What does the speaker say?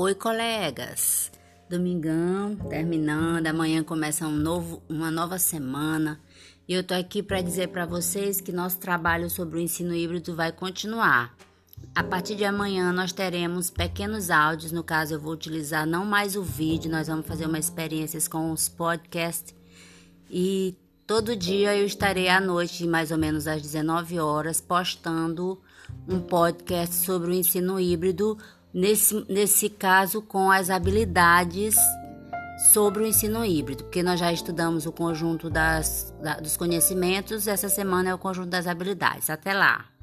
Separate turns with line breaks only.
Oi, colegas! Domingão, terminando, amanhã começa um novo, uma nova semana e eu tô aqui para dizer para vocês que nosso trabalho sobre o ensino híbrido vai continuar. A partir de amanhã nós teremos pequenos áudios, no caso eu vou utilizar não mais o vídeo, nós vamos fazer uma experiência com os podcasts e todo dia eu estarei à noite, mais ou menos às 19 horas, postando um podcast sobre o ensino híbrido nesse, nesse caso com as habilidades sobre o ensino híbrido, porque nós já estudamos o conjunto das, da, dos conhecimentos, essa semana é o conjunto das habilidades. Até lá!